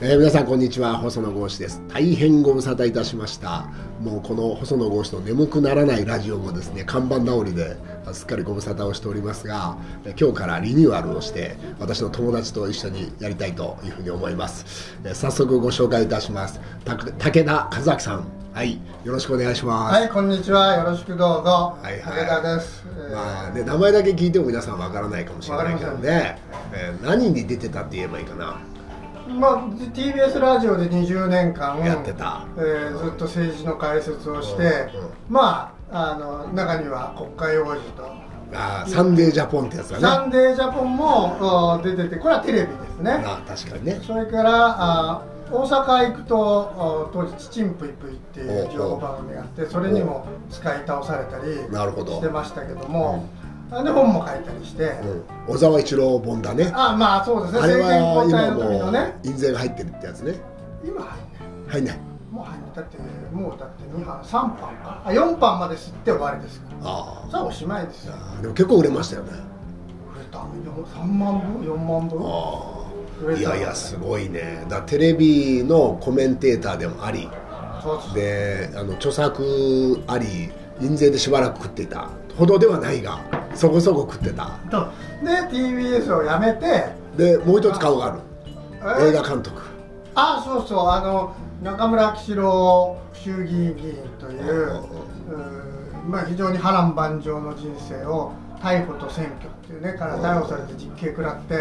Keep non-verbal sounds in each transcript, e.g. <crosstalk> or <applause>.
えー、皆さんこんにちは。細野豪志です。大変ご無沙汰いたしました。もうこの細野豪志の眠くならないラジオもですね看板直りですっかりご無沙汰をしておりますが今日からリニューアルをして私の友達と一緒にやりたいというふうに思います、えー、早速ご紹介いたします。武田和明さん。はい。よろしくお願いします。はいこんにちは。よろしくどうぞ。はい、はい、武田です、まあね名前だけ聞いても皆さんわからないかもしれないけどね、えー、何に出てたって言えばいいかなまあ、TBS ラジオで20年間やってた、えー、ずっと政治の解説をして、うんうん、まああの中には国会王子と。あサンデージャポンってやつだね。サンデージャポンも出ててこれはテレビですね。あ確かにね。それからあ大阪行くと当時「ちちんぷいぷい」っていう情報番組があってそれにも使い倒されたりしてましたけども、で本も書いたりして、うん、小沢一郎本だね。あまあそうですね。あれは今もう印税が入ってるってやつね。今入んない。もう入んない。だってもうだって2版3版か。あ4版まで吸って終わりです。からあ。あさあおしまいです。よでも結構売れましたよね。売れた3万部？4万部？ああ。いやいやすごいね。だテレビのコメンテーターでもあり。であの著作あり印税でしばらく食っていたほどではないがそこそこ食ってた。で TBS を辞めてでもう一つ顔がある。映画監督。あそうそう。あの中村喜四郎衆議院議員というまあ、非常に波乱万丈の人生を逮捕と選挙っていうねから逮捕されて実刑食らって、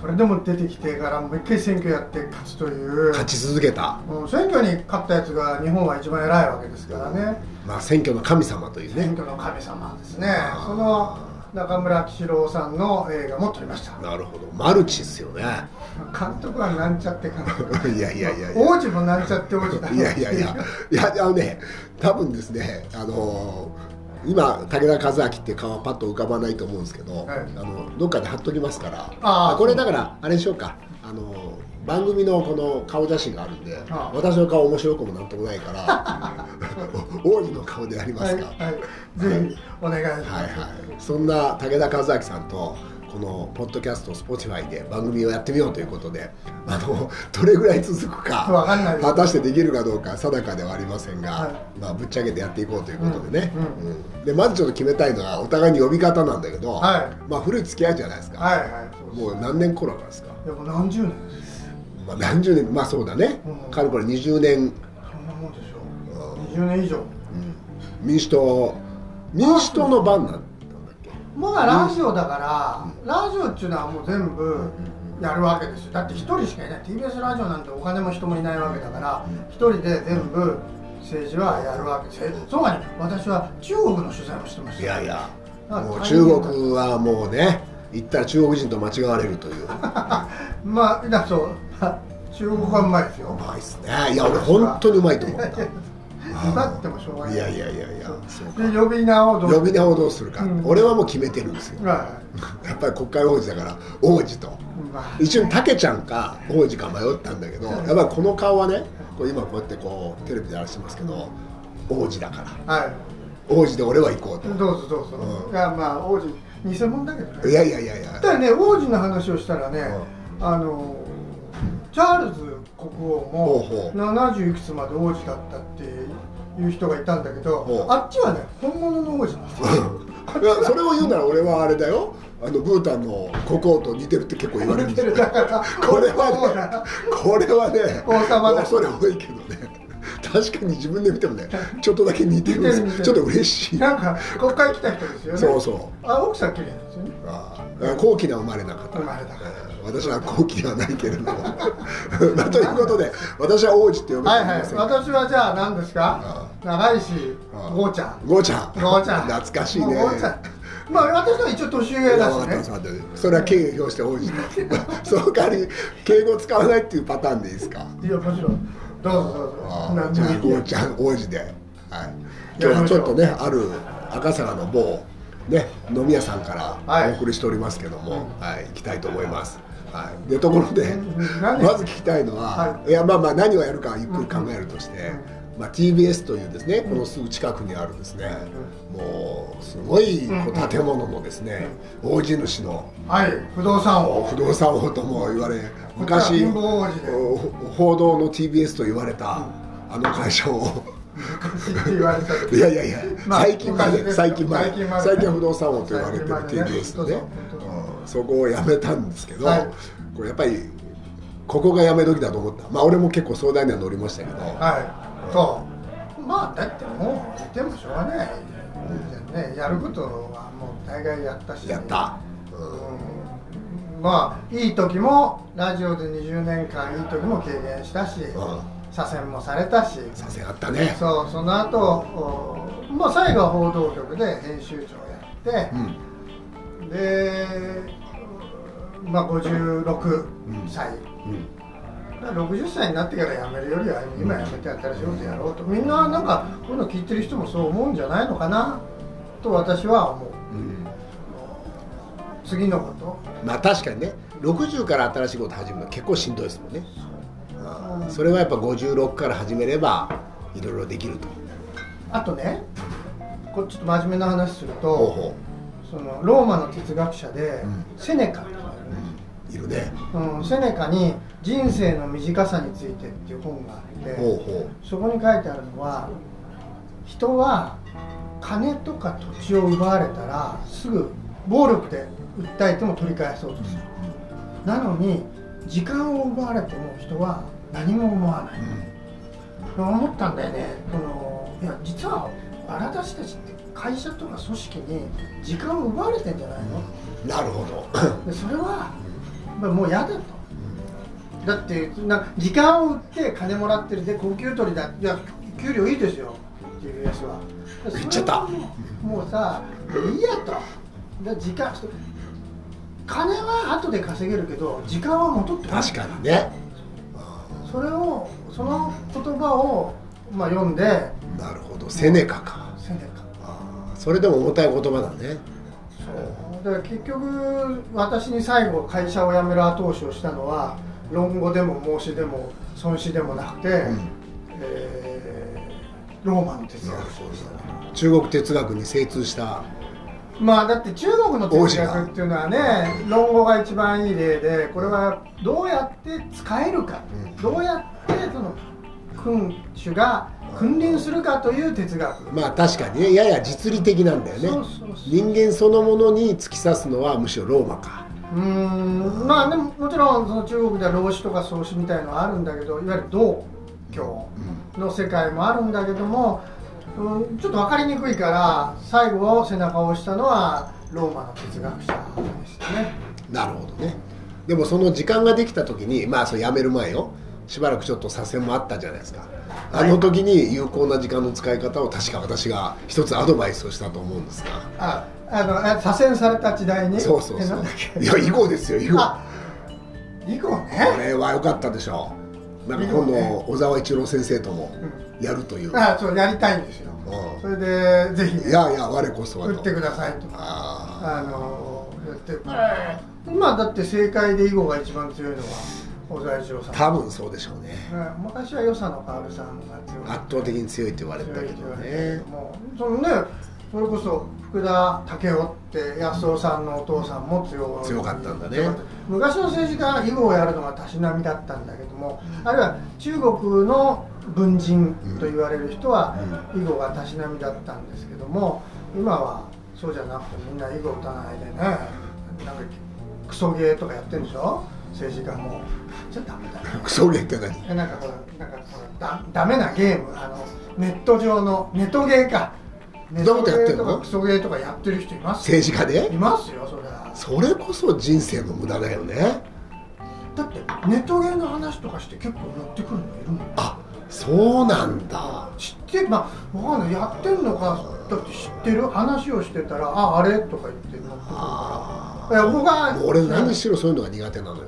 それでも出てきてからもう一回選挙やって勝つという。勝ち続けた、うん、選挙に勝ったやつが日本は一番偉いわけですからね、まあ選挙の神様というね。選挙の神様ですね。その中村喜四郎さんの映画も撮りました。なるほど。マルチですよね。監督はなんちゃって監督 <laughs> いやいやいや王子もなんちゃって王子だいやいやいや。いやあのね多分ですねあのー今武田和明って顔はパッと浮かばないと思うんですけど、はい、あのどっかで貼っときますから。あこれだからあれでしょうか。あの番組のこの顔写真があるんで私の顔面白くもなんともないから。<laughs> 王子の顔でやりますか、はいはい、ぜひお願いします、はいはい、そんな武田和明さんとこのポッドキャスト Spotify で番組をやってみようということであのどれぐらい続くか果たしてできるかどうか定かではありませんが、はい、まあ、ぶっちゃけてやっていこうということでね、うんうん、でまずちょっと決めたいのはお互いに呼び方なんだけど、はい、まあ、古い付き合いじゃないですか、はいはい、もう何年頃なんですか？いやもう何十年まあ、何十年まあそうだね、うん、かれこれ20年。そんなもんでしょ。う、うん、20年以上、うん、民主党民主党の番なんまあラジオだから、ラジオっていうのはもう全部やるわけですよ。だって一人しかいない。TBS ラジオなんてお金も人もいないわけだから一人で全部政治はやるわけです。そうがね。私は中国の取材もしてましたいやいやもう中国はもうね行ったら中国人と間違われるという。<laughs> まあだそう。<laughs> 中国はうまいですよ。うまいっすね。いや俺本当にうまいと思ったなってもしょうがない。いやいやいやいやで呼び名をどう呼び名をどうするか、うん、俺はもう決めてるんですよ、はい、<laughs> やっぱり国会王子だから王子と、まあ、一応たけちゃんか王子か迷ったんだけど、やっぱりこの顔はねこう今こうやってこうテレビでやらせてますけど王子だから、はい、王子で俺は行こうと。どうぞどうぞ、うん、いやまあ王子偽物だけどね。いやいやいやいや。だね王子の話をしたらね、うん、あのチャールズ国王も70いくつまで王子だったっていう人がいたんだけどあっちはね本物の王子なん。ですよそれを言うなら俺はあれだよ。あのブータンの国王と似てるって結構言われるこれはねこれはね王様だ。それ多いけどね。確かに自分で見てもね <laughs> ちょっとだけ似てるんです。ちょっと嬉しい。なんか国会来た人ですよね。そうそう。あ奥さん綺麗ですよね。ああ高貴な生まれなかった。生まれた。私は高貴ではないけれども。<laughs> まあ、ということで私は王子って呼ぶはいはい。私はじゃあ何ですか？長石ゴーちゃん。ゴーちゃん。ゴーちゃん。懐かしいね。まあ私は一応年上だしね。それは敬意をして王子 <laughs> その代わり敬語使わないっていうパターンでいいですか？いやもちろん。どうぞどうぞ。じゃあゴーちゃん王子で、はい、今日はちょっとねある赤坂の某ね飲み屋さんからお送りしておりますけども、はい、はい、行きたいと思います。はい、でところでまず聞きたいのは、はい、いやまあまあ何をやるかゆっくり考えるとして、まあ、TBS というですねこのすぐ近くにあるですね、もうすごい建物のですね、大地主のはい。不動産王。不動産王とも言われ昔報道の TBS と言われたあの会社を昔って言われた時いやいやいや、まあ最近まで最近まで最近は不動産王と言われてる最近までね TBS のね。そうん。そこを辞めたんですけど、はい。これやっぱりここが辞め時だと思った。まあ俺も結構相談には乗りましたけど、はい。そう。まあだってもう言ってもしょうがない。ねやることはもう大概やったし。やった、うん。まあいい時もラジオで20年間いい時も経験したし。うん左遷もされたし。させあったね。そうその後おまあ最後は報道局で編集長やって。う、ん。でまあ56歳、うん。だから60歳になってから辞めるよりは今辞めて新しいことやろうと。みんななんかこういうの聞いてる人もそう思うんじゃないのかな？と私は思う。うん。次のこと。まあ確かにね。60から新しいこと始めるのは結構しんどいですもんねあーそれはやっぱ56から始めればいろいろできると。あとねこれちょっと真面目な話するとほそのローマの哲学者で、うん。セネカ。っているね。うん、セネカに「人生の短さについて」っていう本があってそこに書いてあるのは人は金とか土地を奪われたらすぐ暴力で訴えても取り返そうとする。なのに時間を奪われても人は何も思わない、思ったんだよね。そのいや実は私たちって会社とか組織に時間を奪われてんじゃないの？うんなるほど。でそれはまあもう嫌だと。だってな時間を売って金もらってるで高級取りだいや給料いいですよ。TBS は。言っちゃったもうさいいやと。で時間金は後で稼げるけど時間は戻ってこない。確かにねそれをその言葉を、まあ、読んでなるほど。セネカか。セネカ。あーそれでも重たい言葉だね。そう。だから結局私に最後会社を辞める後押しをしたのは論語でも孟子でも孫子でもなくて、うん。えーローマの哲学ほど。中国哲学に精通したまあだって中国の哲学っていうのはね論語が一番いい例でこれはどうやって使えるか、うん。どうやってその君主が君臨するかという哲学、まあ確かにねやや実利的なんだよね。人間そのものに突き刺すのはむしろローマか。うーんまあでももちろんその中国では老子とか創子みたいのはあるんだけどいわゆる道教の世界もあるんだけども、うん、ちょっと分かりにくいから最後背中を押したのはローマの哲学者でしたね。なるほどね。でもその時間ができた時にまあそれ辞める前よ。しばらくちょっと左遷もあったじゃないですか。あの時に有効な時間の使い方を確か私が一つアドバイスをしたと思うんですが。ああのあ左遷された時代に？そうそうそう。いや囲碁ですよ囲碁こあ囲碁ね。れは良かったでしょう。なんか今度小沢一郎先生ともやるという、あそうやりたいんですよ。うん。それでぜひねいやいや我こそはと。打ってくださいと。ああのやって今だって正解で囲碁が一番強いのは小沢一郎さん。あ多分そうでしょうね。ね昔は与謝野薫さんが強い圧倒的に強いって言われてたけどね。もうそのねそれこそ福田武雄って安尾さんのお父さんも強い。強かったんだね。昔の政治家は囲碁をやるのがたしなみだったんだけども、あるいは中国の文人と言われる人は囲碁がたしなみだったんですけども今はそうじゃなくてみんな囲碁打たないでねなんかクソゲーとかやってるでしょ？政治家も。じゃダメだよクソゲーって何？えなんかほらなんかほらだダメなゲーム。あのネット上のネトゲーか。ネそんなことやってんの？トゲーとかクソゲーとかやってる人いますよ。政治家で？いますよそれは。それこそ人生の無駄だよね。だってネトゲーの話とかして結構乗ってくるのいるもん。あそうなんだ。知ってまあわかんない。やってんのかだって知ってる？話をしてたらああれ？とか言って乗ってくるあからいや僕はもう俺何しろそういうのが苦手なのよ。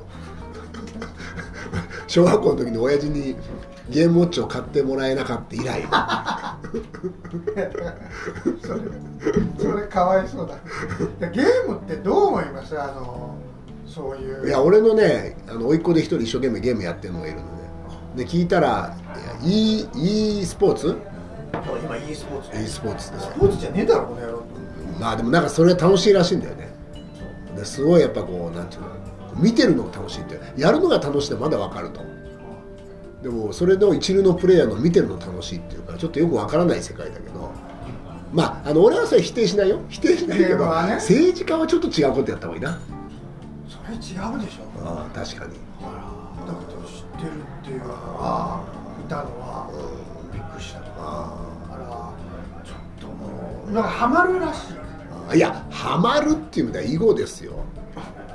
小学校の時に親父にゲームウォッチを買ってもらえなかった以来。それそれかわいそうだ。ゲームってどう思います？あのそういう。いや俺のねあの甥っ子で一人一生懸命ゲームやってるのがいるのねで聞いたら e, e スポーツ？今 e スポーツ。e スポーツですスポーツじゃねえだろこの野郎。まあでもなんかそれ楽しいらしいんだよね。ですごいやっぱこうなんていうの？見てるのが楽しいって。やるのが楽しいってまだ分かると。でもそれの一流のプレイヤーの見てるの楽しいっていうからちょっとよく分からない世界だけど。まああの俺はそれ否定しないよ。否定しないけど、政治家はちょっと違うことやった方がいいな。それ違うでしょ。ああ確かにてるっていうのは、いたのは、びっくりしたあらちょっともうなんかハマるらしい。いやハマるっていう意味では囲碁ですよ。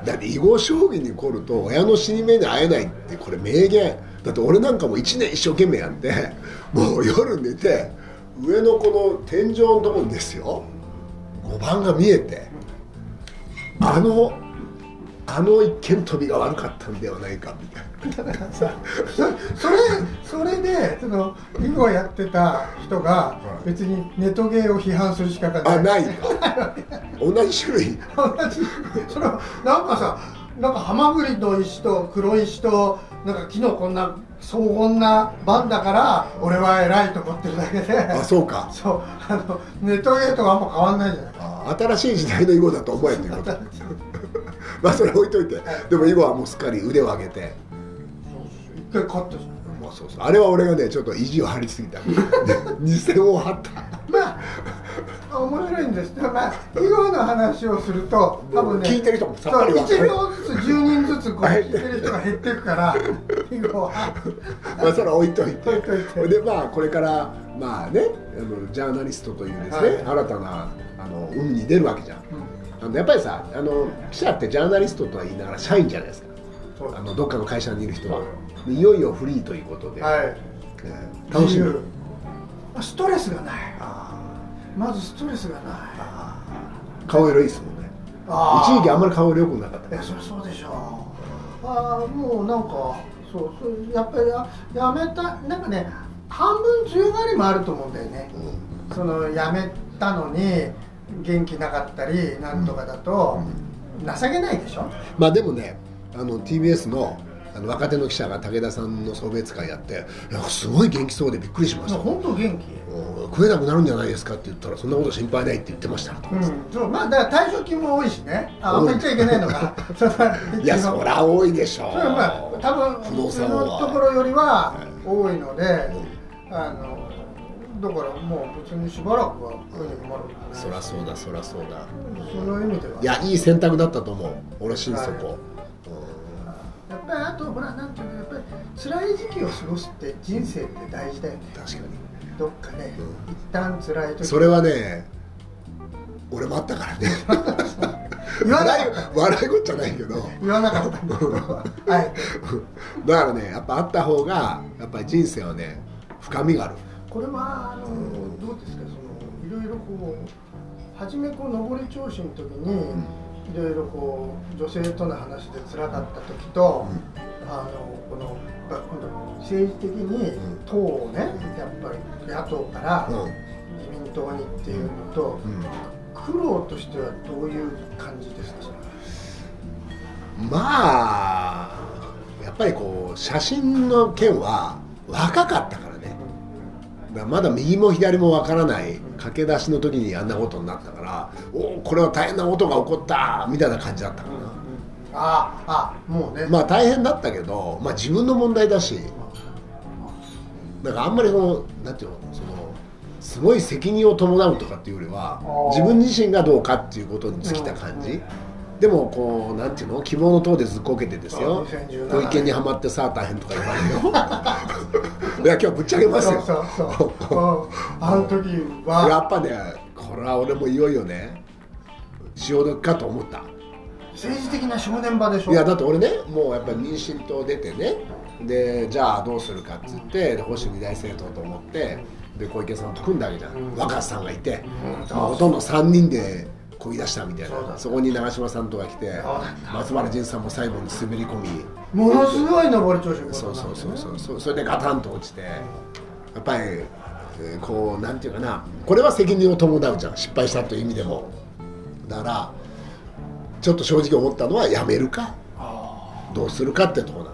だって囲碁将棋に来ると親の死に目に会えないってこれ名言。だって俺なんかも1年一生懸命やってもう夜寝て上のこの天井のところにですよ。5番が見えてあのあの一見飛びが悪かったんではないかみたいなさそそれそれでその囲碁をやってた人が別にネトゲーを批判する資格があない。ない。同じ種類。同じ。それはなんかさなんかハマグリの石と黒石となんか木のこんな荘厳な番だから俺は偉いと思ってるだけで。あそうか。そう。あのネトゲーとかあんま変わんないじゃない。あ新しい時代の囲碁だと思えっていうことまあそれ置いといて。でも囲碁はもうすっかり腕を上げて勝ったじゃん。もうそうそう。あれは俺がねちょっと意地を張りすぎた。<laughs> 二戦を張った。まあ面白いんです。けど、まあ、囲碁の話をすると多分ね聞いてる人もさっぱりわか1る秒ずつ10人ずつこう聞いてる人が減っていくから囲碁は。まあそれは置いといて。置いといて。でまあこれからまあねあのジャーナリストというですね、はい。新たなあの運に出るわけじゃん、あのやっぱりさあの記者ってジャーナリストとは言いながら社員じゃないですかあのどっかの会社にいる人は。でいよいよフリーということで、はい。えー楽しみ。自由。ストレスがない。あまずストレスがない。ー。顔色いいですもんね。一時期あんまり顔色良くなかった。いやそりゃそうでしょう。ああもうなんかそうそうやっぱりややめたなんかね半分強がりもあると思うんだよね、そのやめたのに元気なかったりなんとかだと、情けないでしょ。まあでもねあの TBS のあの若手の記者が武田さんの送別会やっていやすごい元気そうでびっくりしました。本当元気。うん食えなくなるんじゃないですかって言ったらそんなこと心配ないって言ってました。うん。そうまあだから退職金も多いしね。ああんま言っちゃいけないのか。<laughs> そのいやそりゃ多いでしょそれはまあ多分不動産は。ところよりは多いので、あのだからもう別にしばらくは食いに困ることないそりゃそうだそりゃそうだ。その意味では。いやいい選択だったと思う。俺は心底、はいやっぱりあとほらなんていうのやっぱり辛い時期を過ごすって人生って大事だよね。確かに。どっかね、うん。一旦辛い時それはね俺もあったからね。<laughs> 言わない笑い事じゃないけど。言わなかったんだけど。あえてだからねやっぱあった方がやっぱり人生はね深みがある。これはあのどうですかそのいろいろこう初めこう上り調子の時に、いろいろこう女性との話で辛かった時と、あのこの政治的に党をね、やっぱり野党からうん。自民党にっていうのと、うん。苦労としてはどういう感じですか？まあやっぱりこう写真の件は若かったからね。まだ右も左もわからない駆け出しの時にあんなことになったからおおこれは大変なことが起こったみたいな感じだったかな、ああもうね、まあ大変だったけど、まあ、自分の問題だしだからあんまりそのなんていうのそのすごい責任を伴うとかっていうよりは自分自身がどうかっていうことに尽きた感じ、うんでもこうなんていうの？希望の塔でずっこけてですよ。2017小池にはまってさあ大変とか言われるよ <laughs> いや今日ぶっちゃけますよ。そうそうそう、うんあの時は。やっぱねこれは俺もいよいよね。潮時かと思った。政治的な正念場でしょ。いやだって俺ねもうやっぱり民進党出てね。でじゃあどうするかっつってで保守二大政党と思ってで小池さんと組んだわけじゃん、うん。若狭さんがいて、うん。ほとんど3人でこぎ出したみたいな。そこに長嶋さんとか来て松原仁さんも最後に滑り込み。ものすごい上り調子のことそうそうそううそうそう。それでガタンと落ちて。やっぱり、えーこうなんていうかな。これは責任を伴うじゃん。失敗したという意味でも。だからちょっと正直思ったのはやめるかどうするかってところ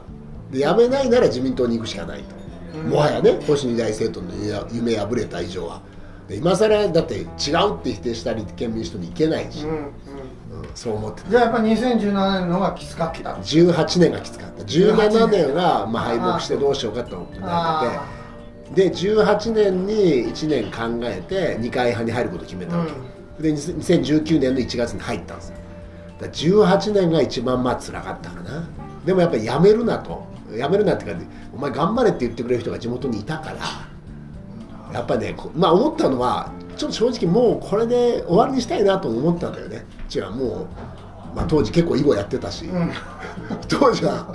で辞めないなら自民党に行くしかないと、うん。もはやね星二大政党の夢破れた以上はで今更だって違うって否定した立憲民主党に行けないし、うんうん。うんそう思ってじゃあやっぱ2017年の方がきつかった。18年がきつかった。17年がまあ敗北してどうしようかってことになあってで18年に1年考えて二階派に入ることを決めたわけ、で2019年の1月に入ったんですよ。だから18年が一番まあ辛かったかな。でもやっぱりやめるなと。やめるなってかお前頑張れって言ってくれる人が地元にいたからやっぱねこまあ思ったのはちょっと正直もうこれで終わりにしたいなと思ったんだよね。違うもう、まあ、当時結構囲碁やってたし、うん。<laughs> 当時は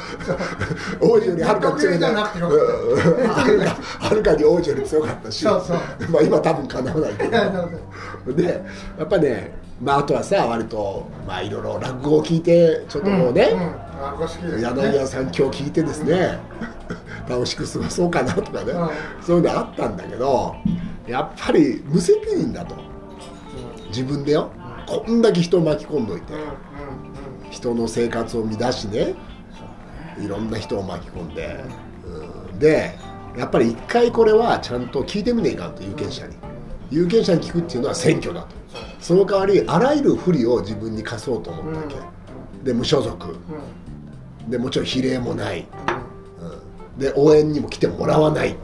王子よりはるかに強いじゃなくてようん。はるかに王子より強かったし。まあ今多分かなわないけど。でやっぱねまああとはさ割とまあいろいろ落語を聞いてちょっともうね。柳家さん今日聞いてですね楽しく過ごそうかなとかね、うん。そういうのあったんだけどやっぱり無責任だと。自分でよ。こんだけ人を巻き込んどいて。人の生活を乱しね。いろんな人を巻き込んで、うん。でやっぱり一回これはちゃんと聞いてみねえかんと有権者に。有権者に聞くっていうのは選挙だと。その代わりあらゆる不利を自分に課そうと思ったわけ、で無所属。でもちろん比例もない、うんで応援にも来てもらわない。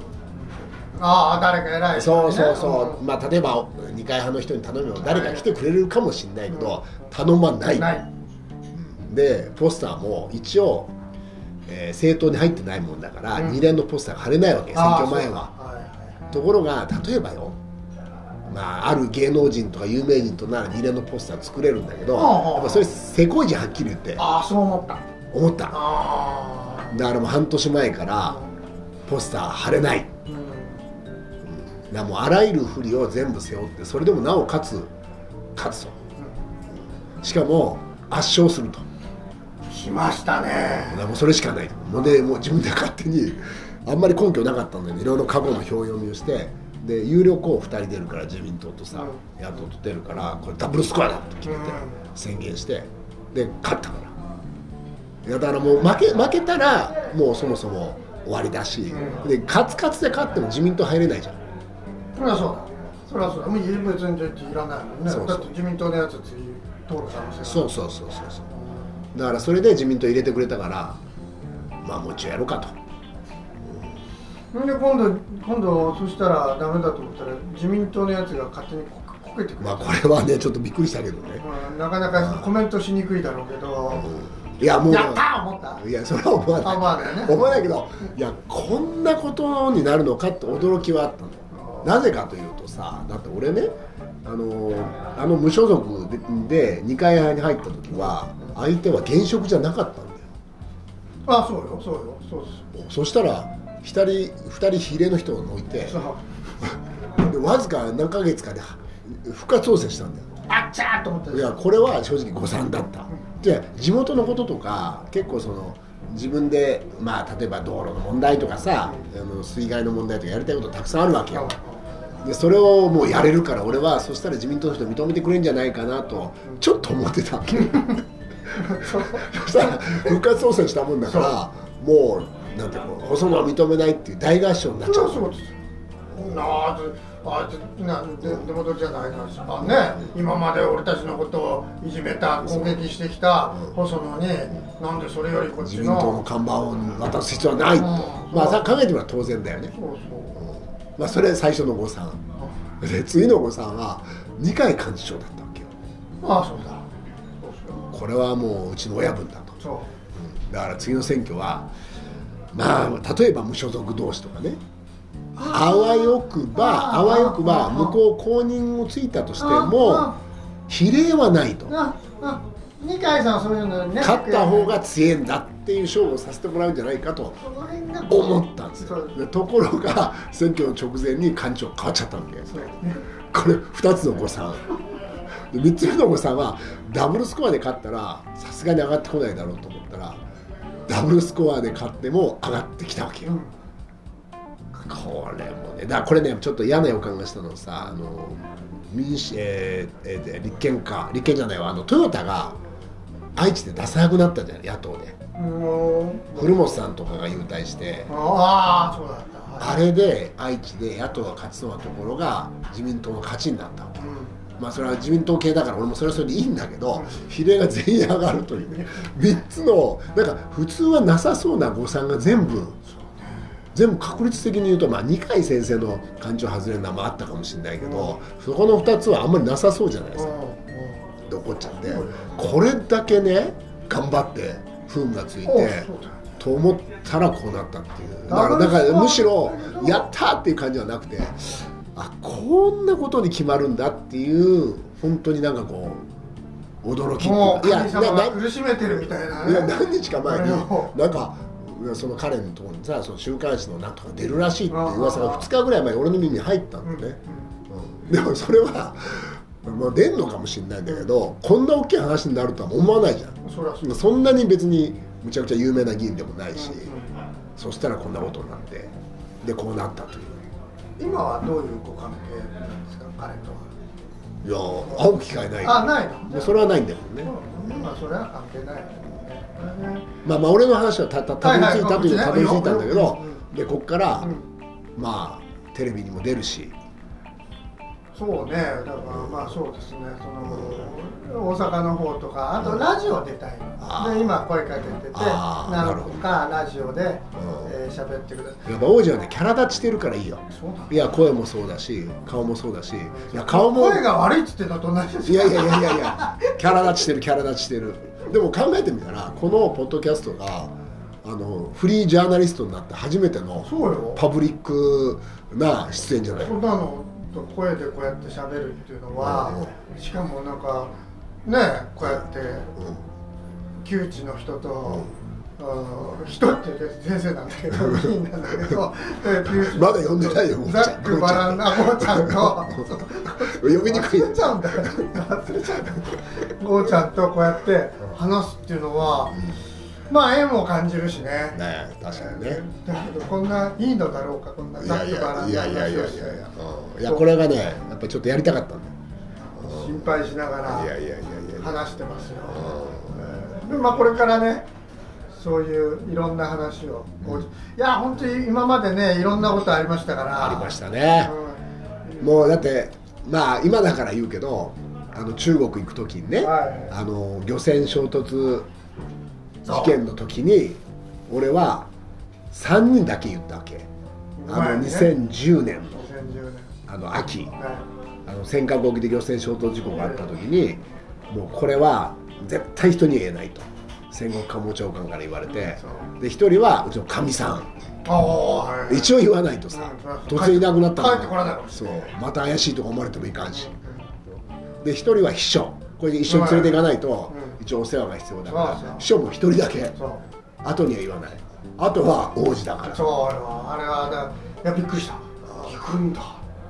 ああ誰か偉い人ね。そうそうそう、まあ例えば二階派の人に頼めば誰か来てくれるかもしれないけど頼まない。ない。でポスターも一応、えー政党に入ってないもんだから、うん。二連のポスターが貼れないわけ選挙前は。はいはいところが例えばよまあ、ある芸能人とか有名人となら二連のポスター作れるんだけど、ああやっぱそれせこいじゃんはっきり言って。ああそう思った。思った。あだからもう半年前からポスター貼れない。あうん。だもうあらゆる不利を全部背負ってそれでもなおかつ勝つと。しかも圧勝すると。しましたね。もうそれしかない。のでもう自分で勝手にあんまり根拠なかったんだけどいろいろ過去の表読みをしてで有力候補2人出るから自民党とさ、う野党と出るからこれダブルスコアだと決めてうん。宣言してで勝ったからいやだからもう負け負けたらもうそもそも終わりだし、うん。でカツカツで勝っても自民党入れないじゃん。そりゃそうだ。そりゃそうだ。もう別にいらないもんね。そうそう。だって自民党のやつ次通る可能性がそうそうそうそうそう。だからそれで自民党入れてくれたからまあもう一応やろうかと。それで今度今度そしたらダメだと思ったら自民党のやつが勝手にここけてくれまあた、これはねちょっとびっくりしたけどね。うんなかなかコメントしにくいだろうけど、いやもう。やったー思った。いやそれは思わない。あまあだよね。思わないけどいやこんなことになるのかって驚きはあったの。なぜかというとさだって俺ねあのあの無所属でで2階派に入った時は相手は現職じゃなかったんだよ。あそうよそうよそうです。そしたら1人2人比例の人を置いてでわずか何ヶ月かで復活当選したんだよ。あっちゃーと思ったいやこれは正直誤算だったで地元のこととか結構その自分でまあ例えば道路の問題とかさあの水害の問題とかやりたいことたくさんあるわけよ。でそれをもうやれるから俺はそしたら自民党の人認めてくれるんじゃないかなとちょっと思ってたわけ。そ <laughs> したら復活当選したもんだからもうなんていうの細野を認めないっていう大合唱になっちゃう。そうそう。ですなあなんで出戻りじゃないですかね。今まで俺たちのことをいじめた攻撃してきた細野になんでそれよりこっち自民党のの看板を渡す必要はないと、うん。まあさ考えてみれば当然だよね。そうそう。まあ、それ最初の誤算。で次の誤算は二階幹事長だったわけよ。ああそうだ。これはもううちの親分だと。そう。そうだから次の選挙はまあ例えば無所属同士とかねあわよくばああわよくばあ向こう公認をついたとしてあもあ比例はないと二階さんはそういうのね勝った方が強えんだっていう勝負をさせてもらうんじゃないかと思ったんですよところが選挙の直前に幹事長変わっちゃったわけそうこれ2つの誤算で3つ目の誤算はダブルスコアで勝ったらさすがに上がってこないだろうと思ったらダブルスコアで勝っても上がってきたわけよ、うんこれもね。だこれねちょっと嫌な予感がしたのはさあの民主、えーえー立憲か立憲じゃないわ。あのトヨタが愛知でダサくなったじゃん野党で。古本さんとかが優待して。ああそうだった。あれで愛知で野党が勝ちそうなところが自民党の勝ちになったうん。まあそれは自民党系だから俺もそれはそれでいいんだけど比例が全員上がるという3つのなんか普通はなさそうな誤算が全部全部確率的に言うと、まあ、二階先生の感情外れるのはあったかもしれないけど、そこの2つはあんまりなさそうじゃないですか、で怒っちゃってこれだけね頑張って不運がついてと思ったらこうなったっていう。だからだかむしろやったーっていう感じはなくてあこんなことに決まるんだっていう本当になんかこう驚きっていうもうかいや苦しめてるみたいないねや何日か前になんかその彼のところにさその週刊誌のなんとか出るらしいっていう噂が2日ぐらい前に俺の耳に入ったんだよね、うんでもそれは、まあ、出んのかもしれないんだけどこんな大きい話になるとは思わないじゃん。そんなに別にむちゃくちゃ有名な議員でもないし、そしたらこんなことになってでこうなったという。今はどういうご関係なんですか彼とは？いや会う機会ないあないの？それはないんだよね、うん。まあそれは関係ないよねまあまあ俺の話はたたたどり着いたというたどり着いたんだけどうん。でこっから、うん。まあテレビにも出るし。そうね。だからまあそうですね。その大阪の方とかあとラジオ出たいで今声かけててなる何個かラジオでん。えー喋ってください。やっぱ王子はねキャラ立ちしてるからいいよ。いや声もそうだし顔もそうだし。いや顔も声が悪いっつってんのと同じですいやいやいやいやいや。キャラ立ちしてるキャラ立ちしてるでも考えてみたらこのポッドキャストがあのフリージャーナリストになって初めてのパブリックな出演じゃない。そんなのと声でこうやって喋るっていうのはしかもなんかねこうやって窮地の人と、うん。人って先生なんだけど議員なんだけどまだ呼んでないよザックバランナゴーちゃんと呼びにくい忘れちゃうんだよ。忘れちゃうんだよ。ゴーちゃんとこうやって話すっていうのは、まあ縁も感じるしね。ね確かにね。だけどこんないいのだろうかこんないザやいックバランナやいやいやいやいやいやこれがねやっぱりちょっとやりたかったんだよ。心配しながら話してますよ、えーでまあこれからねそういういろんな話を、こういや本当に今までねいろんなことありましたから。ありましたね。うん。もうだってまあ今だから言うけどあの中国行く時にね、はい。あの漁船衝突事件の時に俺は3人だけ言ったわけ。あの前にね2010年の2010年。あの秋。はあの尖閣沖で漁船衝突事故があった時にもうこれは絶対人に言えないと。戦国官房長官から言われて。で一人はうちのかみさん。一応言わないとさ。うん。突然いなくなったら帰ってこらないかもしそう。また怪しいとか思われてもいかんしで一人は秘書。これで一緒に連れていかないとうん。一応お世話が必要だから秘書も一人だけ。後には言わない。あとは王子だから。そうあれはだいやびっくりした。行くんだ。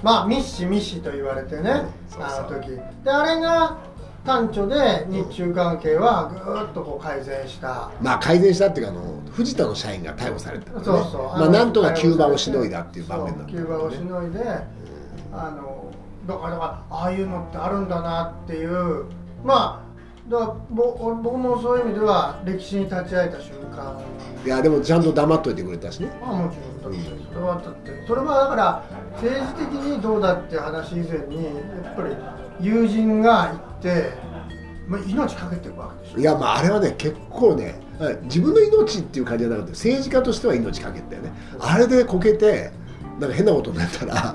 まあミッシミッシと言われてね、あの時。であれが端緒で日中関係はぐーっとこう改善した。まあ改善したっていうかあの藤田の社員が逮捕されたね。そうそう。まあなんとか急場をしのいだっていう場面だったんだ急場をしのいであのだからああいうのってあるんだなっていう。まあだからぼ僕もそういう意味では歴史に立ち会えた瞬間。いやでもちゃんと黙っといてくれたしね。まあもちろん。だってそれはだってそれはだから政治的にどうだって話以前にやっぱり友人が行って、まあ、命かけてるわけでしょ。いやまああれはね結構ねはい自分の命っていう感じじゃなくて政治家としては命かけてね。あれでこけてなんか変なことになったら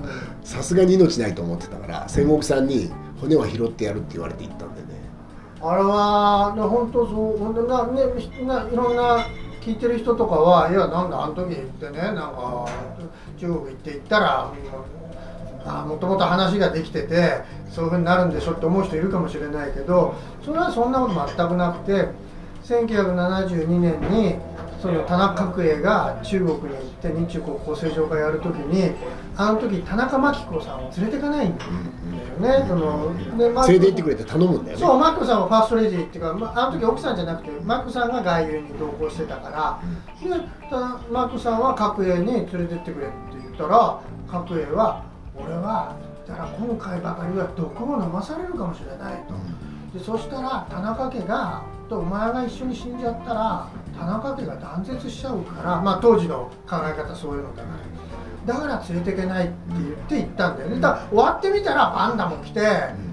さすがに命ないと思ってたから戦国さんに骨は拾ってやるって言われて行ったんでね。あれはね本当そう本当なねないろんな聞いてる人とかはいやなんだあの時行ってねなんか中国行って行ったらあもともと話ができててそういうふうになるんでしょって思う人いるかもしれないけどそれはそんなこと全くなくて1972年にその田中角栄が中国に行って日中国交正常化やるときにあの時田中真紀子さんを連れていかないんだよね。そので真紀子連れて行ってくれって頼むんだよね。そうマックさんはファーストレディーっていうか、まあ、あの時奥さんじゃなくてマックさんが外遊に同行してたから、でたマックさんは角栄に連れてってくれって言ったら角栄は俺は言ったら今回ばかりは毒を飲まされるかもしれないと、でそしたら田中家がとお前が一緒に死んじゃったら田中家が断絶しちゃうからまあ当時の考え方そういうのだから。だから連れていけないって言って行ったんだよね。だから終わってみたらパンダも来て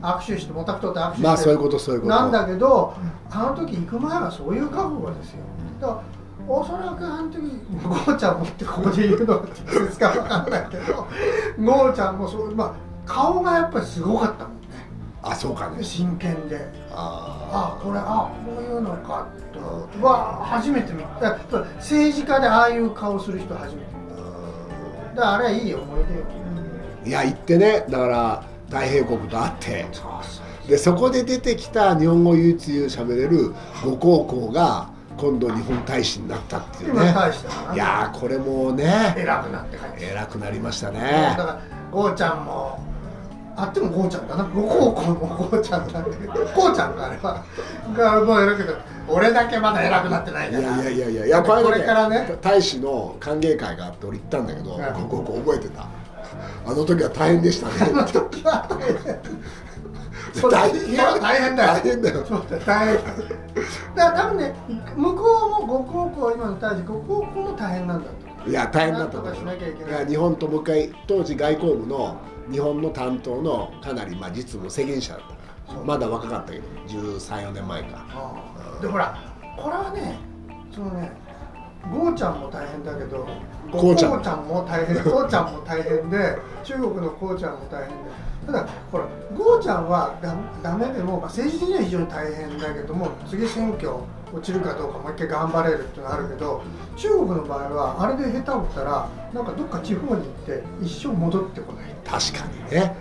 握手してもたくとって握手して。まあそういうことそういうこと。なんだけどあの時行く前はそういう覚悟ですよ。だからおそらくあの時ゴーちゃんもってここで言うのが適切か分かんないけどゴーちゃんもそうまあ顔がやっぱりすごかったもん。ねあそうかね。真剣で。ああこれあこういうのかと。は初めて見た。政治家でああいう顔する人初めて見た。だからあれはいい思い出よ、いや行ってね。だから太平国と会って。そうそうでそこで出てきた日本語唯一喋れるご高校が今度日本大使になったっていうね。いやーこれもね偉くなって偉くなりましただねからゴーちゃんもあってもゴーちゃんだな。ゴ高校もゴーちゃんだけどゴーちゃんがあればがもう偉くなって俺だけまだ偉くなってないいから。やいやいやいやいやこのれからね。大使の歓迎会があって俺行ったんだけどはいご高校覚えてた。あの時は大変でしたね。あの時は大変大変いや大変だよ。大変だよ。そうだよ大変。だから多分ね向こうもご高校今の大使ご高校も大変なんだと。いや大変だったと思う。日本ともう一回当時外交部の日本の担当のかなりまあ実務責任者だったからまだ若かったけど134年前か。でほらこれはねそのねゴーちゃんも大変だけどゴーちゃん。も大変こうちゃんも大変で中国のこうちゃんも大変でただほらゴーちゃんはだダメでも、まあ、政治的には非常に大変だけども次選挙落ちるかどうかもう一回頑張れるっていうのがあるけど中国の場合はあれで下手を打ったらなんかどっか地方に行って一生戻ってこない。確かにね。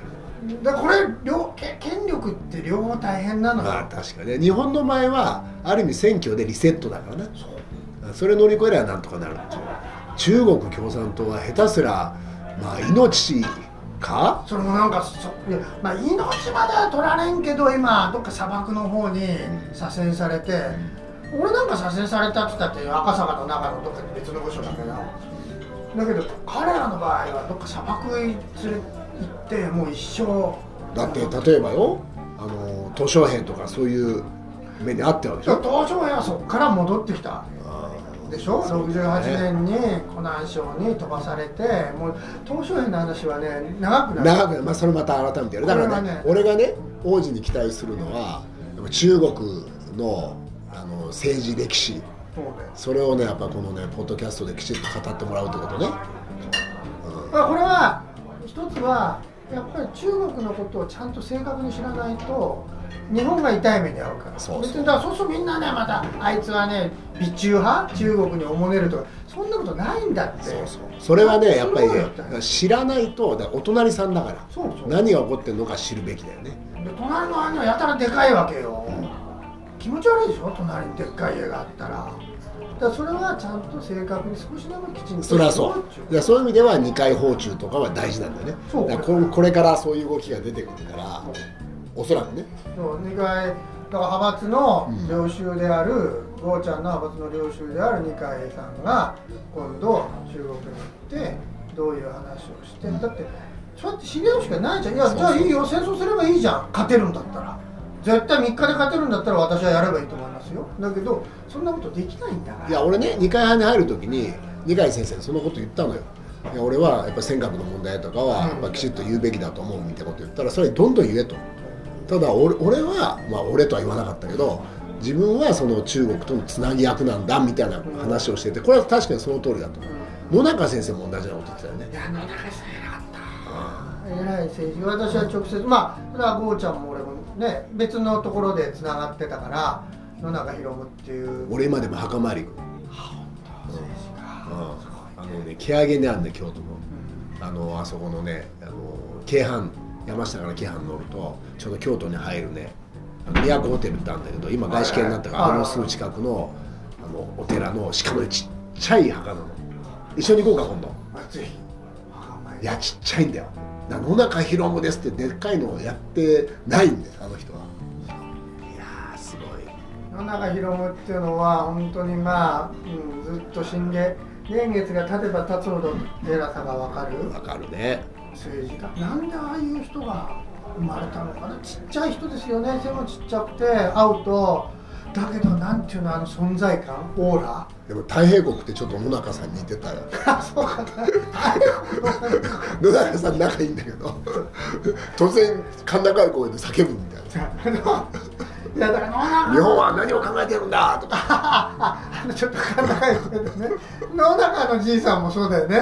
だこれ両け権力って両方大変なのよ、まあ確かにね。日本の場合はある意味選挙でリセットだからねそれ乗り越えればなんとかなるっていう。中国共産党は下手すらまあ命か？それもなんかそいや、まあ、命までは取られんけど今どっか砂漠の方に左遷されて、俺なんか左遷されたって言ったって赤坂の中のどっかに別の部署だけど。だけど彼らの場合はどっか砂漠へ連れ行ってもう一生。だって例えばよあの図書兵とかそういう目にあったわけでしょ？東証はそこから戻ってきたでしょ？ね。68年に湖南省に飛ばされてもう東証編の話はね長くなる。長くまあそれまた改めてやる。だからねね俺がね王子に期待するのは中国のあの政治歴史。そうね。それをねやっぱこのねポッドキャストできちっと語ってもらうってことね、まあ、これは一つはやっぱり中国のことをちゃんと正確に知らないと日本が痛い目に遭うから。そうだからそうするとみんなねまたあいつはね備中派？中国におもねるとかそんなことないんだって。そうそう。それはねやっぱりね知らないとお隣さんだから。そうそう。何が起こってるのか知るべきだよね。で隣の兄はやたらでかいわけよ、気持ち悪いでしょ？隣にでっかい家があったら。だそれはちゃんと正確に少しでもきちんとそれはそう。だそういう意味では二回訪中とかは大事なんだよね。そう。だからここれからそういう動きが出てくるからおそらくね。そう二階だから派閥の領袖である、ゴーちゃんの派閥の領袖である二階さんが今度中国に行ってどういう話をして、だって。そうやって知り合うしかないじゃん。いやじゃあいいよ戦争すればいいじゃん。勝てるんだったら。絶対3日で勝てるんだったら私はやればいいと思いますよ。だけどそんなことできないんだから。いや俺ね二階派に入る時に二階先生にそのこと言ったのよ。いや俺はやっぱ尖閣の問題とかはやっぱきちっと言うべきだと思うみたいなこと言ったらそれどんどん言えとただ俺俺はまあ俺とは言わなかったけど自分はその中国とのつなぎ役なんだみたいな話をしててこれは確かにその通りだと野中先生も同じようなこと言ってたよね。いや野中さん偉かった。偉い政治私は直接まあそれはゴーちゃんも俺もね別のところでつながってたから野中宏夢っていう。俺今でも墓参り行く政治家あのね毛上げにあるね京都の。あのあそこのねあの京阪山下から京阪乗るとちょうど京都に入るね都ホテルってあるんだけど今外資系になったからはいあのすぐ近くのあのお寺のしかもねちっちゃい墓なの。一緒に行こうか今度。いやちっちゃいんだよ。野中宏夢ですってでっかいのをやってないんだよあの人は。いやーすごい。野中宏夢っていうのは本当にまあ、うん、ずっと心霊年月が経てば経つほど偉さが分かる。わかるね政治家。なんでああいう人が生まれたのかな？ちっちゃい人ですよね。背もちっちゃくて会うとだけどなんていうのあの存在感オーラ？でも太平国ってちょっと野中さんに似てたよ。あそうか。な野中さん仲いいんだけど。<laughs> 突然甲高い声で叫ぶみたいな <laughs> だから日本は何を考えてるんだ？とかちょっと甲高い声でね。野中のじいさんもそうだよね。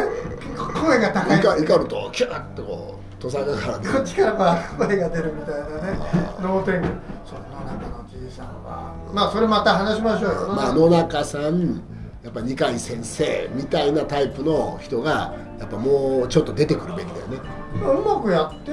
声が高い。怒怒るとキューッとこう土佐から出るこっちから声が出るみたいなね。脳天狗そう野中のじいさんは。まあそれまた話しましょうよ。まあ野中さんやっぱ二階先生みたいなタイプの人がやっぱもうちょっと出てくるべきだよね。うまくやって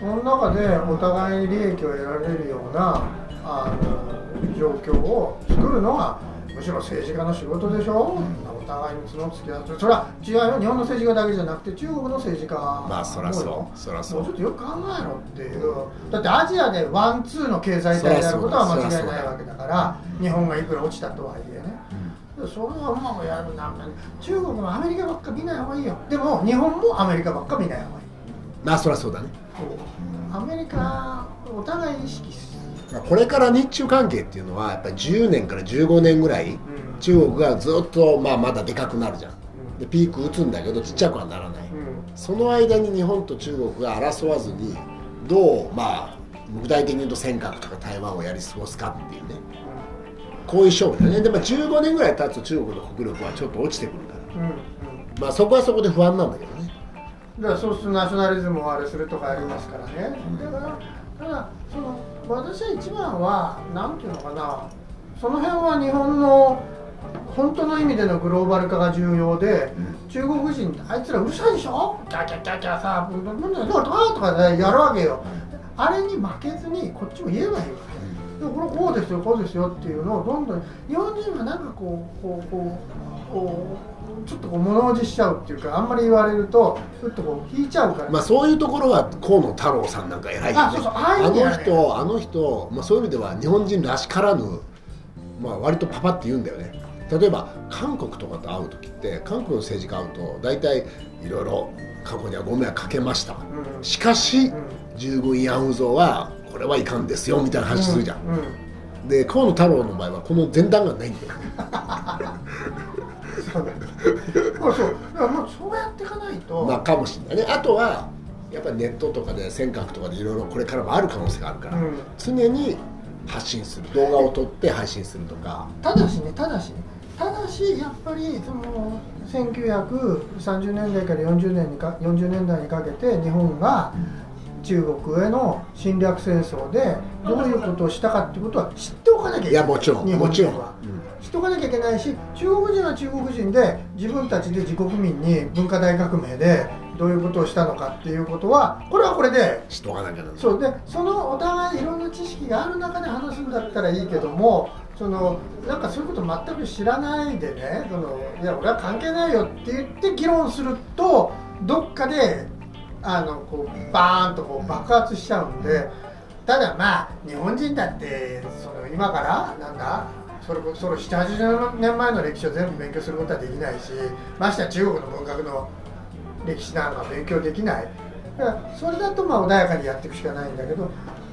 その中でお互いに利益を得られるようなあの状況を作るのがむしろ政治家の仕事でしょ、お互いに角突き合ってそれは違うよ日本の政治家だけじゃなくて中国の政治家。まあそらそう。もそらそう。もうちょっとよく考えろっていう。だってアジアでワンツーの経済体であることは間違いないわけだから日本がいくら落ちたとはいえね。それはうまくやるな中国もアメリカばっか見ない方がいいよ。でも日本もアメリカばっか見ない方がいい。まあそりゃそうだね。アメリカお互い意識すまあこれから日中関係っていうのはやっぱり10年から15年ぐらいる、中国がずっとまあまだでかくなるじゃん。でピーク打つんだけどちっちゃくはならない。その間に日本と中国が争わずにどうまあ具体的に言うと尖閣とか台湾をやり過ごすかっていうね。こういう勝負だね。でも15年ぐらい経つと中国の国力はちょっと落ちてくるから。まあそこはそこで不安なんだけどね。だからそうするとナショナリズムをあれするとかありますからね。だからただその私は一番は何ていうのかなその辺は日本の本当の意味でのグローバル化が重要で、中国人あいつらうるさいでしょ？キャーキャーキャーキャーさブンブンブンとかとかねやるわけよあれに負けずにこっちも言えばいいわけでこれこうですよこうですよっていうのをどんどん日本人はなんかこうこうこうこうちょっとこう物おじしちゃうっていうかあんまり言われるとふっとこう引いちゃうから、まあそういうところは河野太郎さんなんか偉いよね。あそうそうああいうの人あの人、まあ、そういう意味では日本人らしからぬ、まあ、割とパパって言うんだよね。例えば韓国とかと会う時って韓国の政治家会うと大体いろいろ過去にはご迷惑かけました。うん。しかしうん。従軍慰安婦像はこれはいかんですよみたいな話するじゃん、うんうん。で河野太郎の場合はこの前段がないんだよそうだ <laughs> そうそうだからもうそうやっていかないと、まあかもしれないね。あとはやっぱりネットとかで尖閣とかでいろいろこれからもある可能性があるから、うん。常に発信する動画を撮って配信するとか。ただしねただしね。ただしやっぱりその1930年代から40年にか40年代にかけて日本が中国への侵略戦争でどういうことをしたかっていうことは知っておかなきゃいけない。いやもちろん日もちろん、っておかなきゃいけないし中国人は中国人で自分たちで自国民に文化大革命でどういうことをしたのかっていうことはこれはこれで知っとかなきゃなそうでそのお互いいろんな知識がある中で話すんだったらいいけどもそのなんかそういうこと全く知らないでねそのいや俺は関係ないよって言って議論するとどっかであのこうバーンとこう爆発しちゃうんでただまあ日本人だってその今からなんだそれこそ780年前の歴史を全部勉強することはできないしましては中国の文学の歴史なんか勉強できない。だからそれだとまあ穏やかにやっていくしかないんだけど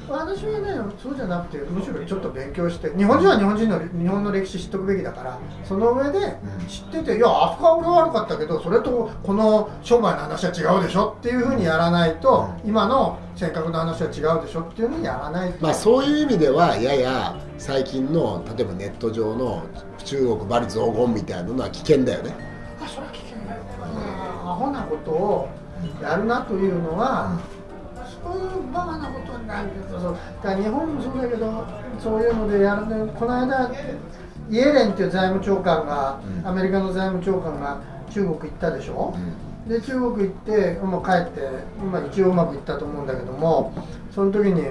私はねそうじゃなくてむしろちょっと勉強して日本人は日本人の日本の歴史知っておくべきだからその上で知ってていやあそこは俺悪かったけどそれとこの商売の話は違うでしょっていうふうにやらないと今の尖閣の話は違うでしょっていうふうにやらないと。まあそういう意味ではやや最近の例えばネット上の中国罵詈雑言みたいなのは危険だよね。あそれは危険だよアホなことをやるなというのは、そういうバカなことになるけどそうだ日本もそうだけどそういうのでやるねこの間イエレンっていう財務長官が、アメリカの財務長官が中国行ったでしょう、で中国行ってもう帰って、ま、一応うまくいったと思うん。だけどもその時に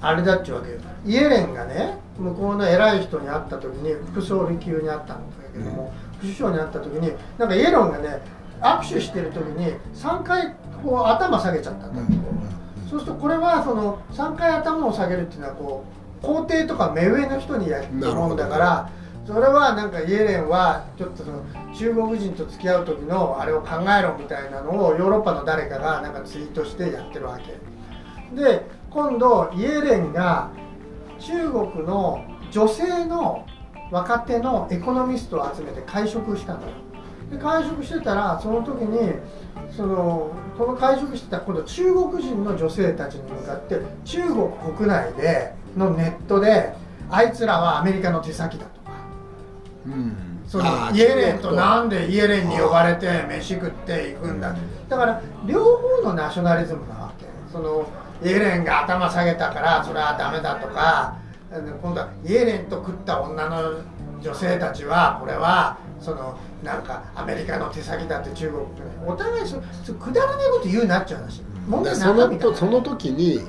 あれだっちゅうわけよイエレンがね向こうの偉い人に会った時に副総理級に会ったん。だけども、副首相に会った時になん。かイエレンがね握手してる時に3回こう頭下げちゃったんだ、そうするとこれはその3回頭を下げるっていうのはこう皇帝とか目上の人にやるもんだからそれはなんかイエレンはちょっとその中国人と付き合う時のあれを考えろみたいなのをヨーロッパの誰かがなんかツイートしてやってるわけ。で今度イエレンが中国の女性の若手のエコノミストを集めて会食したのよ。で会食してたらその時にそのこの会食してた今度中国人の女性たちに向かって中国国内でのネットであいつらはアメリカの手先だとかうん。そのイエレンと中なんでイエレンに呼ばれて飯食っていくんだだから両方のナショナリズムなわけそのイエレンが頭下げたからそれはダメだとか今度はイエレンと食った女の女性たちはこれはそのなんかアメリカの手先だって中国お互いそそくだらないこと言うなっちゃう話。問題でそのとその時に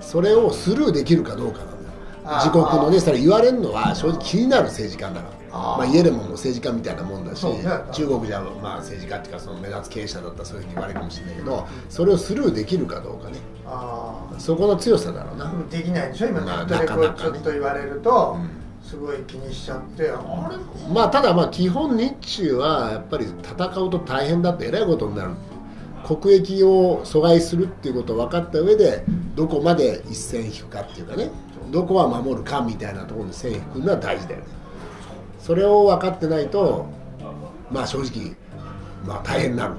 それをスルーできるかどうかな。んだよ自国のねそれ言われるのは正直気になる政治家なら。あー。まあ、イエレンも政治家みたいなもんだし、中国じゃまあ政治家っていうかその目立つ経営者だったらそういうふうに言われるかもしれないけどそれをスルーできるかどうかね。あそこの強さだろうな、ーできないでしょ今。ネまあットでこうちょっと言われると。うんすごい気にしちゃってあれ？まあただまあ基本日中はやっぱり戦うと大変だってえらいことになる。国益を阻害するっていうことを分かった上でどこまで一線引くかっていうかね。どこは守るかみたいなところに線引くのは大事だよね。それを分かってないとまあ正直まあ大変になる。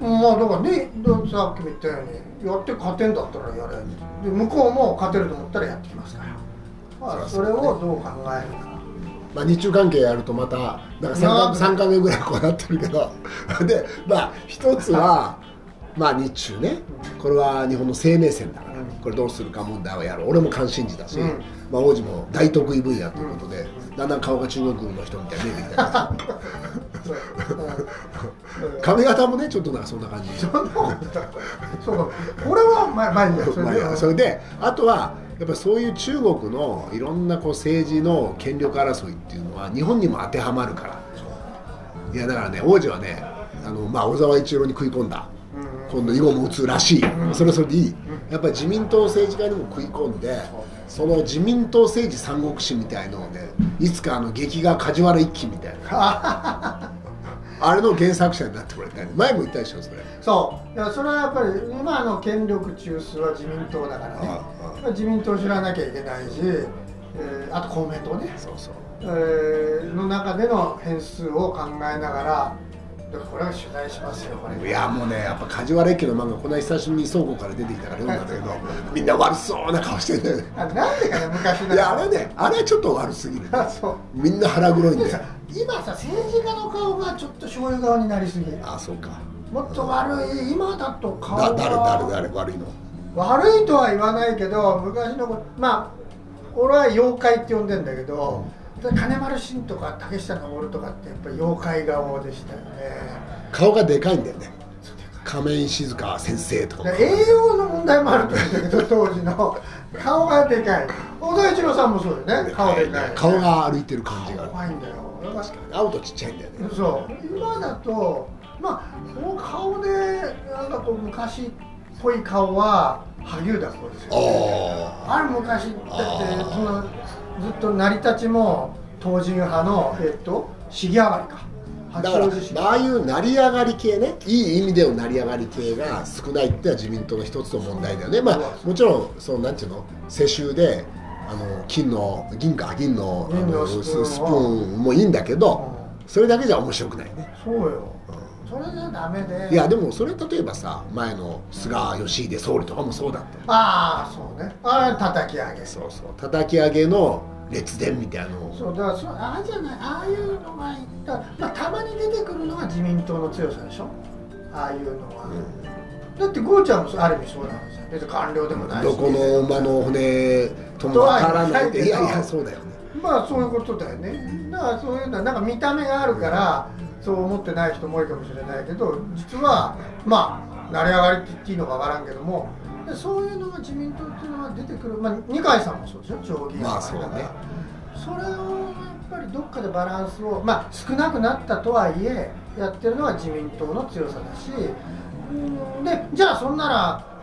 まあだからねださっきも言ったようにやって勝てんだったらやれ。で向こうも勝てると思ったらやってきますから、まあ、それをどう考えるか。まあ、日中関係やるとまたなんか 3, か3回目ぐらいこうなってるけど。<laughs> でまあ一つは <laughs> まあ日中ね。これは日本の生命線だからうん。これどうするか問題をやる俺も関心事だし、うん。まあ、王子も大得意分野ということで、だんだん顔が中国の人みたいに見えてきた。<laughs> 髪型もねちょっとなんかそんな感じ。そう。かこれはまあまあいいや。それであとはやっぱりそういう中国のいろんなこう政治の権力争いっていうのは日本にも当てはまるから。いやだからね王子はねあの、まあ、小沢一郎に食い込んだ。うん今度囲碁も打つらしい、うんそれはそれでいい、やっぱり自民党政治家にも食い込んでその自民党政治三国志みたいのをねいつかあの劇画梶原一騎みたいな。<laughs> あれの原作者になってもらいた。いね前も言ったでしょそれそう。いやそれはやっぱり今の権力中枢は自民党だからね。ああ自民党知らなきゃいけないし、えーあと公明党ね。そうそう。えーの中での変数を考えながらだからこれは取材しますよこれ。いやもうねやっぱ梶原一騎の漫画この間久しぶりに倉庫から出てきたから読んだんだけどみんな悪そうな顔してんだよねあなんでかね昔の。いやあれねあれはちょっと悪すぎる、そう。みんな腹黒いんだよ。今さ政治家の顔がちょっと醤油顔になりすぎあそうかもっと悪い今だと顔がだ誰誰誰悪いの。悪いとは言わないけど昔のまあ俺は妖怪って呼んでんだけど、金丸信とか竹下登とかってやっぱり妖怪顔でしたよね。顔がでかいんだよね。仮面静香先生とか。栄養の問題もあると思うんだけど <laughs> 当時の。顔がでかい。小田一郎さんもそうだよね。顔でかい。顔が歩いてる感じが。怖いんだよ。確かに青とちっちゃいんだよね。そう。今だとまあこの顔でなんかこう昔っぽい顔は萩生田光ですよ。ねああれ昔だってそのずっと成り立ちも東人派のえっと重上がりかあだからああいう成り上がり系ねいい意味での成り上がり系が少ないってのは自民党の一つの問題だよね。まあもちろんそのなんていうの世襲であの金の銀か銀のあ銀ののスプーンをススプーンもいいんだけどそれだけじゃ面白くない。ねそうよそれじゃダメで。いやでもそれ例えばさ前の菅義偉総理とかもそうだったああそうね。あれ叩き上げ。そうそう。叩き上げの列伝みたいなのを。そうだからそああじゃない。ああいうのがいったまあたまに出てくるのが自民党の強さでしょ。ああいうのは、だってゴーちゃんもそうある意味そうなんですよ。別に官僚でもないし。どこの馬の骨ともわからないって。いやいやそうだよね。まあそういうことだよね。だからそういうのはなんか見た目があるからそう思ってない人も多いかもしれないけど実はまあ成り上がりって言っていいのかわからんけどもでそういうのが自民党っていうのは出てくる、まあ、二階さんもそうでしょ町議員まあそうね。それをやっぱりどっかでバランスをまあ少なくなったとはいえやってるのは自民党の強さだしうんでじゃあそんなら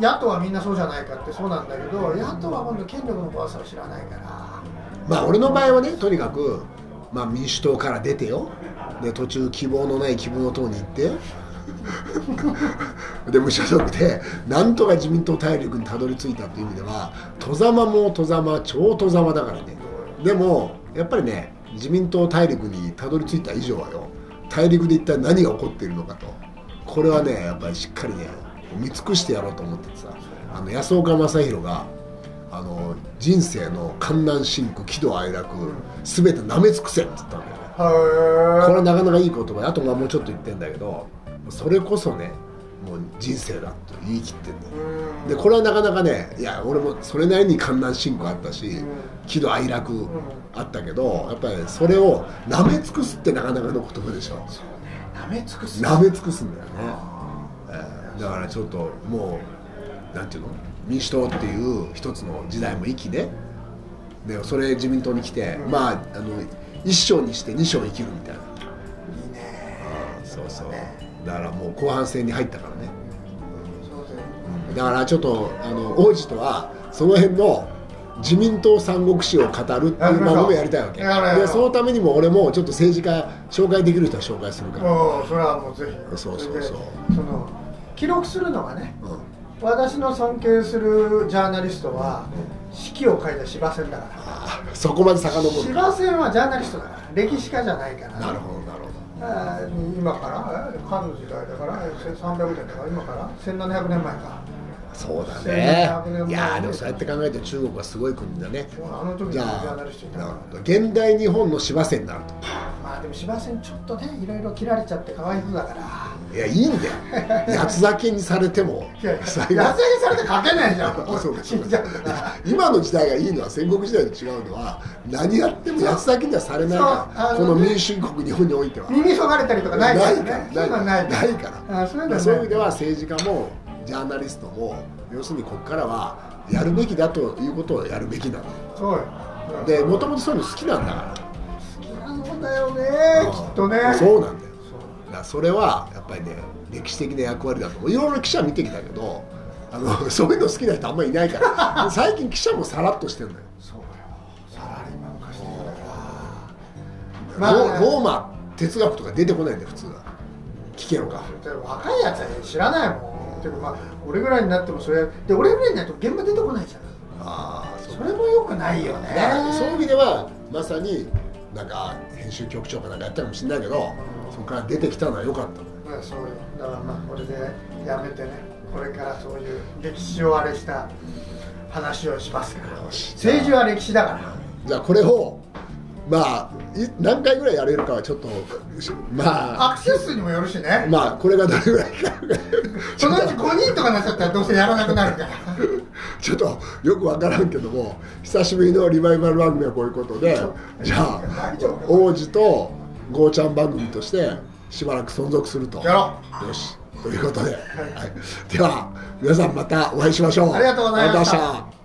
野党はみんなそうじゃないかってそうなんだけど野党は今度権力の怖さを知らないから。まあ俺の場合はねとにかく、まあ、民主党から出てよで途中希望のない希望の党に行って。<laughs> で無所属でなんとか自民党大陸にたどり着いたっていう意味では戸様も戸様超戸様だからね。でもやっぱりね自民党大陸にたどり着いた以上はよ大陸で一体何が起こっているのかと。これはねやっぱりしっかりね見尽くしてやろうと思っててさ。あの安岡正弘があの人生の観難深苦喜怒哀楽全て舐め尽くせって言ったんだよ。これはなかなかいい言葉であとまあもうちょっと言ってんだけどそれこそねもう人生だと言い切ってんだよ。でこれはなかなかねいや俺もそれなりに観難深苦あったし喜怒哀楽あったけどやっぱりそれを舐め尽くすってなかなかの言葉でしょ。舐め尽くす。舐め尽くすんだよね、えーだからちょっともうなんていうの？民主党っていう一つの時代も生きででそれ自民党に来て、まああの一生にして二生生きるみたいな。いいね。あーそう。そうだからもう後半戦に入ったからね。そうだよだからちょっとあの王子とはその辺の自民党三国志を語るっていう番組をやりたいわけ。でそのためにも俺もちょっと政治家紹介できる人は紹介するから、それはもうぜひ。そうそうそう。その記録するのがねうん。私の尊敬するジャーナリストは四季を書いた司馬遷だからそこまで遡司る馬遷はジャーナリストだから歴史家じゃないから。なるほどなるほあー今から？え漢の時代だから？え1300年だから？今から1700年前かどそうだね。1700年前いやーでもそうやって考えて中国はすごい国だね。あの時じゃャーあ現代日本の司馬遷になるまあでも司馬遷ちょっとねいろいろ切られちゃってかわいそうだから。といやいいんだよ。八つ咲きにされても。いやいや最後安上げされて書けないじゃん。あそうか死んじゃう <laughs> 今の時代がいいのは戦国時代と違うのは何やっても八つ咲きにはされないからこの民主主義国日本においては。耳そがれたりとかないからね。ないそういうのはないから。あそういう意味では政治家もジャーナリストも要するにここからはやるべきだということをやるべきなの。そでもともとそういうの好きなんだから。好きなんだよねうん。きっとね。そうなんだよ。だからそれはりね歴史的な役割だといろいろ記者見てきたけどあの <laughs> そういうの好きな人あんまりいないから。<laughs> 最近記者もさらっとしてるんだよ。そうよ。サラリーマン化してるから。まあ、まあローマ哲学とか出てこないんだよ普通は。聞けよかで若いやつは知らないもん。ていうかまあ俺ぐらいになってもそれで俺ぐらいになると現場出てこないじゃん。ああそうそれもよくないよね。そういう意味ではまさになんか編集局長かなんかやったかもしれないけどそこから出てきたのは良かったのまあそうよだからまあこれでやめてねこれからそういう歴史をあれした話をしますから。政治は歴史だから。じゃあこれをまあい何回ぐらいやれるかはちょっとまあ。アクセス数にもよるしね、まあこれがどれぐらいか。そのうち5人とかなっちゃったらどうせやらなくなるから。ちょっとよくわからんけども久しぶりのリバイバル番組はこういうことでじゃあ王子とゴーちゃん番組としてしばらく存続すると。よし。ということで、はい、では皆さんまたお会いしましょう。ありがとうございました